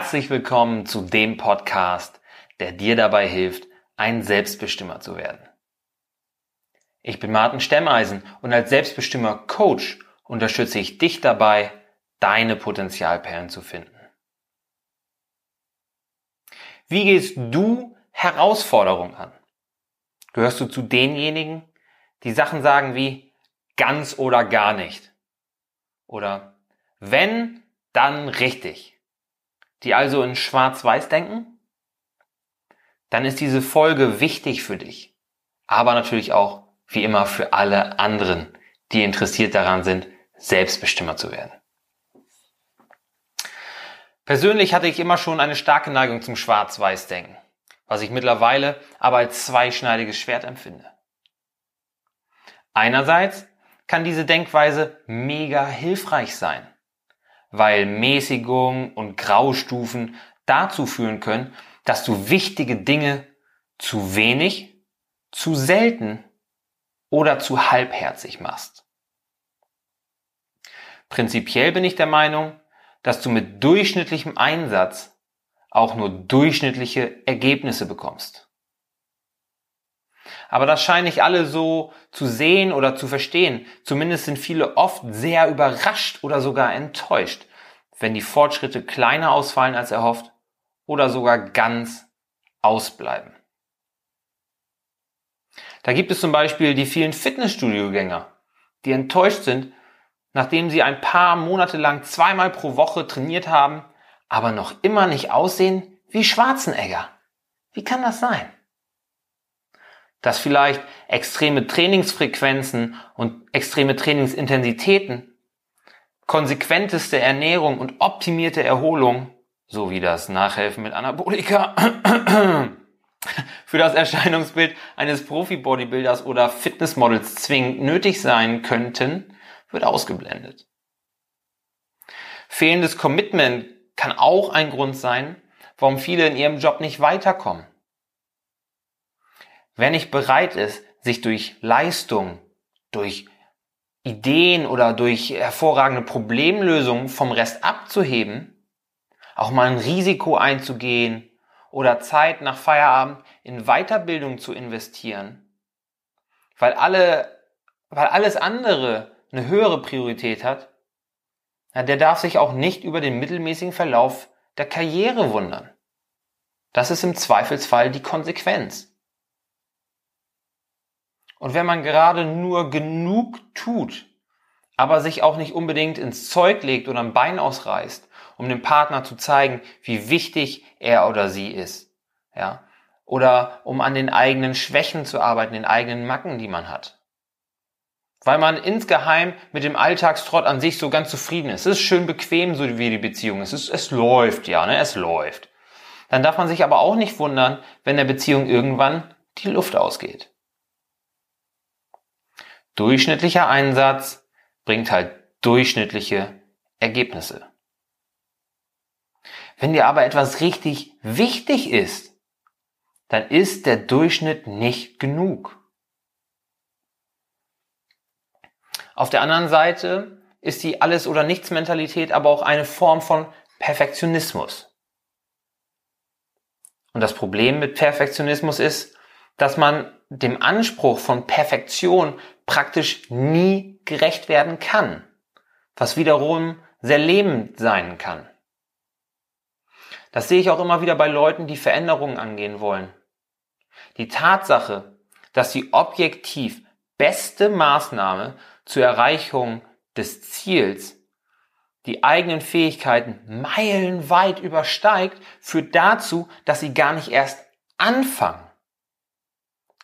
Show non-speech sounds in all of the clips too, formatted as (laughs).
Herzlich willkommen zu dem Podcast, der dir dabei hilft, ein Selbstbestimmer zu werden. Ich bin Martin Stemmeisen und als Selbstbestimmer Coach unterstütze ich dich dabei, deine Potenzialperlen zu finden. Wie gehst du Herausforderungen an? Gehörst du zu denjenigen, die Sachen sagen wie ganz oder gar nicht? Oder wenn, dann richtig? Die also in Schwarz-Weiß denken, dann ist diese Folge wichtig für dich. Aber natürlich auch, wie immer, für alle anderen, die interessiert daran sind, Selbstbestimmer zu werden. Persönlich hatte ich immer schon eine starke Neigung zum Schwarz-Weiß-Denken, was ich mittlerweile aber als zweischneidiges Schwert empfinde. Einerseits kann diese Denkweise mega hilfreich sein weil Mäßigung und Graustufen dazu führen können, dass du wichtige Dinge zu wenig, zu selten oder zu halbherzig machst. Prinzipiell bin ich der Meinung, dass du mit durchschnittlichem Einsatz auch nur durchschnittliche Ergebnisse bekommst. Aber das scheinen nicht alle so zu sehen oder zu verstehen. Zumindest sind viele oft sehr überrascht oder sogar enttäuscht, wenn die Fortschritte kleiner ausfallen als erhofft oder sogar ganz ausbleiben. Da gibt es zum Beispiel die vielen Fitnessstudio-Gänger, die enttäuscht sind, nachdem sie ein paar Monate lang zweimal pro Woche trainiert haben, aber noch immer nicht aussehen wie Schwarzenegger. Wie kann das sein? Dass vielleicht extreme Trainingsfrequenzen und extreme Trainingsintensitäten, konsequenteste Ernährung und optimierte Erholung sowie das Nachhelfen mit Anabolika (clears throat) für das Erscheinungsbild eines Profi-Bodybuilders oder Fitnessmodels zwingend nötig sein könnten, wird ausgeblendet. Fehlendes Commitment kann auch ein Grund sein, warum viele in ihrem Job nicht weiterkommen. Wer nicht bereit ist, sich durch Leistung, durch Ideen oder durch hervorragende Problemlösungen vom Rest abzuheben, auch mal ein Risiko einzugehen oder Zeit nach Feierabend in Weiterbildung zu investieren, weil alle, weil alles andere eine höhere Priorität hat, der darf sich auch nicht über den mittelmäßigen Verlauf der Karriere wundern. Das ist im Zweifelsfall die Konsequenz. Und wenn man gerade nur genug tut, aber sich auch nicht unbedingt ins Zeug legt oder ein Bein ausreißt, um dem Partner zu zeigen, wie wichtig er oder sie ist, ja, oder um an den eigenen Schwächen zu arbeiten, den eigenen Macken, die man hat. Weil man insgeheim mit dem Alltagstrott an sich so ganz zufrieden ist. Es ist schön bequem, so wie die Beziehung ist. Es, es läuft, ja, ne, es läuft. Dann darf man sich aber auch nicht wundern, wenn der Beziehung irgendwann die Luft ausgeht. Durchschnittlicher Einsatz bringt halt durchschnittliche Ergebnisse. Wenn dir aber etwas richtig wichtig ist, dann ist der Durchschnitt nicht genug. Auf der anderen Seite ist die Alles- oder Nichts-Mentalität aber auch eine Form von Perfektionismus. Und das Problem mit Perfektionismus ist, dass man dem Anspruch von Perfektion praktisch nie gerecht werden kann, was wiederum sehr lebend sein kann. Das sehe ich auch immer wieder bei Leuten, die Veränderungen angehen wollen. Die Tatsache, dass die objektiv beste Maßnahme zur Erreichung des Ziels die eigenen Fähigkeiten meilenweit übersteigt, führt dazu, dass sie gar nicht erst anfangen.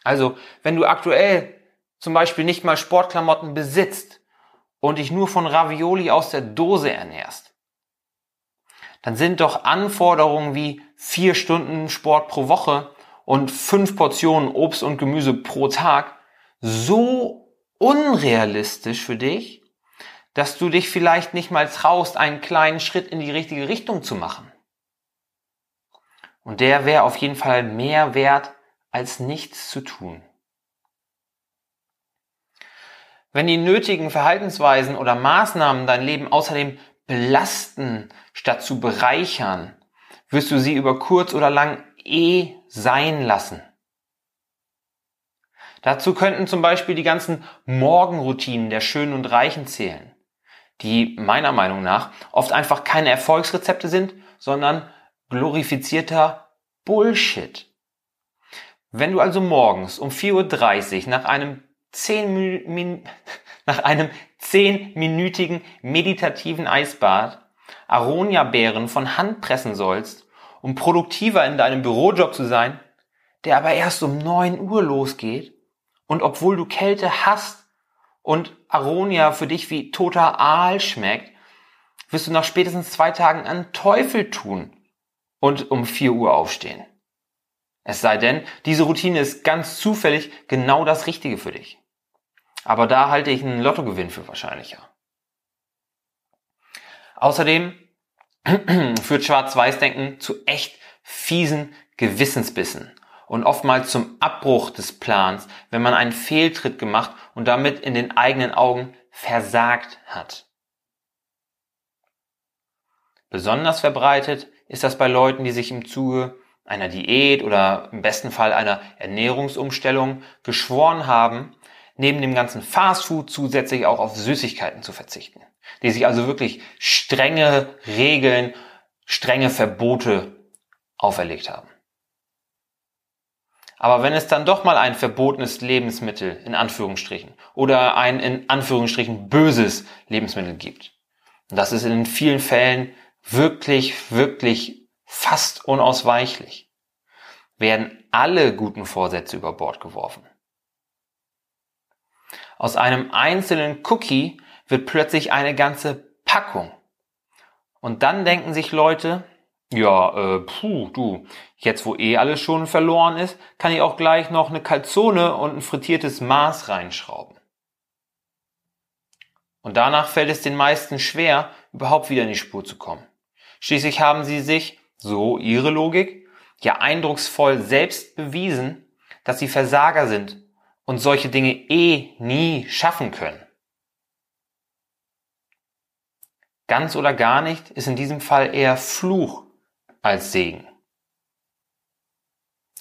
Also, wenn du aktuell zum Beispiel nicht mal Sportklamotten besitzt und dich nur von Ravioli aus der Dose ernährst, dann sind doch Anforderungen wie vier Stunden Sport pro Woche und fünf Portionen Obst und Gemüse pro Tag so unrealistisch für dich, dass du dich vielleicht nicht mal traust, einen kleinen Schritt in die richtige Richtung zu machen. Und der wäre auf jeden Fall mehr wert, als nichts zu tun. Wenn die nötigen Verhaltensweisen oder Maßnahmen dein Leben außerdem belasten, statt zu bereichern, wirst du sie über kurz oder lang eh sein lassen. Dazu könnten zum Beispiel die ganzen Morgenroutinen der Schönen und Reichen zählen, die meiner Meinung nach oft einfach keine Erfolgsrezepte sind, sondern glorifizierter Bullshit. Wenn du also morgens um 4.30 Uhr nach einem 10 Min (laughs) nach einem 10-minütigen meditativen Eisbad Aronia-Beeren von Hand pressen sollst, um produktiver in deinem Bürojob zu sein, der aber erst um 9 Uhr losgeht, und obwohl du Kälte hast und Aronia für dich wie toter Aal schmeckt, wirst du nach spätestens zwei Tagen einen Teufel tun und um 4 Uhr aufstehen. Es sei denn, diese Routine ist ganz zufällig genau das Richtige für dich. Aber da halte ich einen Lottogewinn für wahrscheinlicher. Außerdem (clears throat) führt Schwarz-Weiß-Denken zu echt fiesen Gewissensbissen und oftmals zum Abbruch des Plans, wenn man einen Fehltritt gemacht und damit in den eigenen Augen versagt hat. Besonders verbreitet ist das bei Leuten, die sich im Zuge einer Diät oder im besten Fall einer Ernährungsumstellung geschworen haben, neben dem ganzen Fastfood zusätzlich auch auf Süßigkeiten zu verzichten. Die sich also wirklich strenge Regeln, strenge Verbote auferlegt haben. Aber wenn es dann doch mal ein verbotenes Lebensmittel in Anführungsstrichen oder ein in Anführungsstrichen böses Lebensmittel gibt, und das ist in vielen Fällen wirklich, wirklich fast unausweichlich, werden alle guten Vorsätze über Bord geworfen. Aus einem einzelnen Cookie wird plötzlich eine ganze Packung. Und dann denken sich Leute, ja, äh, puh, du, jetzt wo eh alles schon verloren ist, kann ich auch gleich noch eine Calzone und ein frittiertes Maß reinschrauben. Und danach fällt es den meisten schwer, überhaupt wieder in die Spur zu kommen. Schließlich haben sie sich, so ihre Logik, ja eindrucksvoll selbst bewiesen, dass sie Versager sind und solche Dinge eh nie schaffen können. Ganz oder gar nicht ist in diesem Fall eher Fluch als Segen.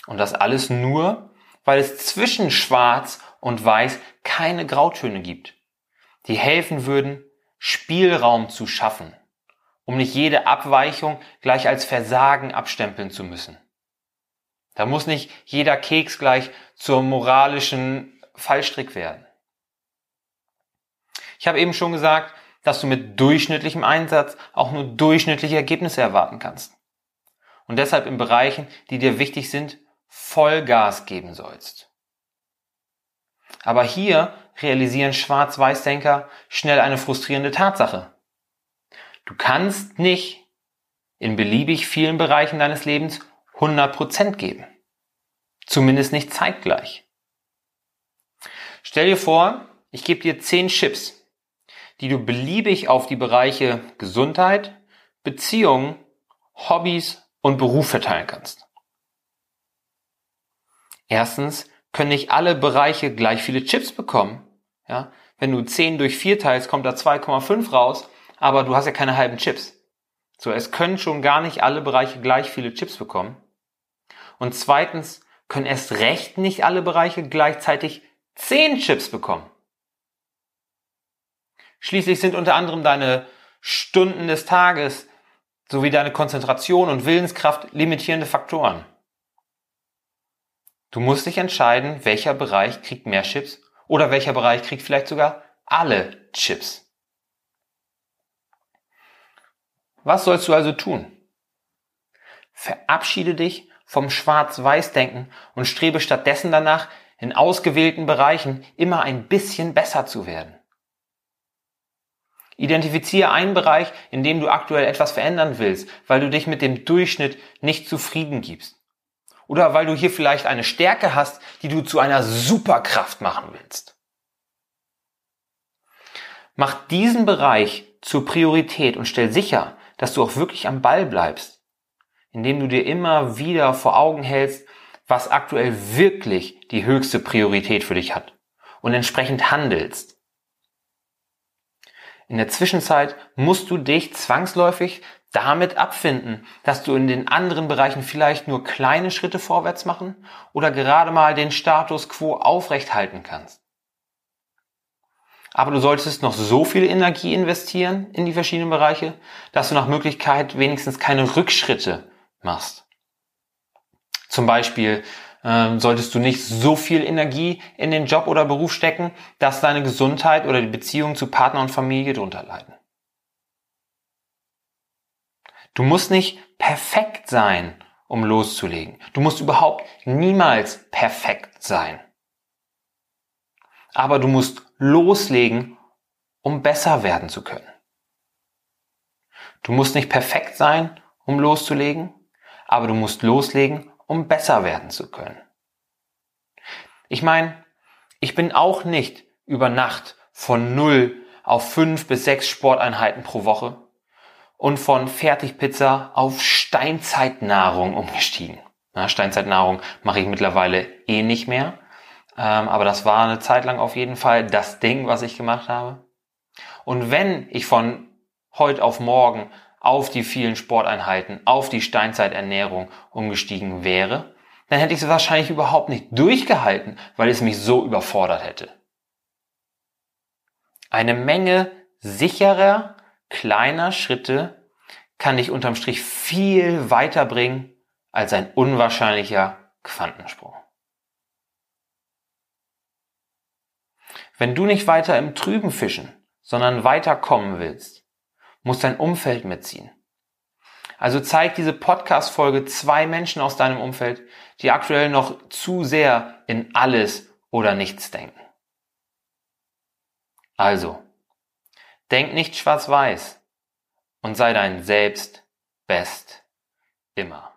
Und das alles nur, weil es zwischen Schwarz und Weiß keine Grautöne gibt, die helfen würden, Spielraum zu schaffen, um nicht jede Abweichung gleich als Versagen abstempeln zu müssen. Da muss nicht jeder Keks gleich zur moralischen Fallstrick werden. Ich habe eben schon gesagt, dass du mit durchschnittlichem Einsatz auch nur durchschnittliche Ergebnisse erwarten kannst und deshalb in Bereichen, die dir wichtig sind, Vollgas geben sollst. Aber hier realisieren Schwarz-Weiß-Denker schnell eine frustrierende Tatsache. Du kannst nicht in beliebig vielen Bereichen deines Lebens 100% geben. Zumindest nicht zeitgleich. Stell dir vor, ich gebe dir 10 Chips, die du beliebig auf die Bereiche Gesundheit, Beziehungen, Hobbys und Beruf verteilen kannst. Erstens können nicht alle Bereiche gleich viele Chips bekommen. Ja? Wenn du 10 durch 4 teilst, kommt da 2,5 raus, aber du hast ja keine halben Chips. So, es können schon gar nicht alle Bereiche gleich viele Chips bekommen. Und zweitens können erst recht nicht alle Bereiche gleichzeitig 10 Chips bekommen. Schließlich sind unter anderem deine Stunden des Tages, sowie deine Konzentration und Willenskraft limitierende Faktoren. Du musst dich entscheiden, welcher Bereich kriegt mehr Chips oder welcher Bereich kriegt vielleicht sogar alle Chips. Was sollst du also tun? Verabschiede dich vom Schwarz-Weiß-Denken und strebe stattdessen danach, in ausgewählten Bereichen immer ein bisschen besser zu werden. Identifiziere einen Bereich, in dem du aktuell etwas verändern willst, weil du dich mit dem Durchschnitt nicht zufrieden gibst. Oder weil du hier vielleicht eine Stärke hast, die du zu einer Superkraft machen willst. Mach diesen Bereich zur Priorität und stell sicher, dass du auch wirklich am Ball bleibst, indem du dir immer wieder vor Augen hältst, was aktuell wirklich die höchste Priorität für dich hat und entsprechend handelst. In der Zwischenzeit musst du dich zwangsläufig damit abfinden, dass du in den anderen Bereichen vielleicht nur kleine Schritte vorwärts machen oder gerade mal den Status quo aufrecht halten kannst. Aber du solltest noch so viel Energie investieren in die verschiedenen Bereiche, dass du nach Möglichkeit wenigstens keine Rückschritte machst. Zum Beispiel ähm, solltest du nicht so viel Energie in den Job oder Beruf stecken, dass deine Gesundheit oder die Beziehung zu Partner und Familie drunter leiden. Du musst nicht perfekt sein, um loszulegen. Du musst überhaupt niemals perfekt sein. Aber du musst loslegen, um besser werden zu können. Du musst nicht perfekt sein, um loszulegen, aber du musst loslegen, um besser werden zu können. Ich meine, ich bin auch nicht über Nacht von null auf fünf bis sechs Sporteinheiten pro Woche und von Fertigpizza auf Steinzeitnahrung umgestiegen. Na, Steinzeitnahrung mache ich mittlerweile eh nicht mehr. Ähm, aber das war eine Zeit lang auf jeden Fall das Ding, was ich gemacht habe. Und wenn ich von heute auf morgen auf die vielen Sporteinheiten, auf die Steinzeiternährung umgestiegen wäre, dann hätte ich es wahrscheinlich überhaupt nicht durchgehalten, weil es mich so überfordert hätte. Eine Menge sicherer kleiner Schritte kann dich unterm Strich viel weiterbringen als ein unwahrscheinlicher Quantensprung. Wenn du nicht weiter im Trüben fischen, sondern weiterkommen willst, muss dein Umfeld mitziehen. Also zeig diese Podcast-Folge zwei Menschen aus deinem Umfeld, die aktuell noch zu sehr in alles oder nichts denken. Also, Denk nicht schwarz-weiß und sei dein Selbst best immer.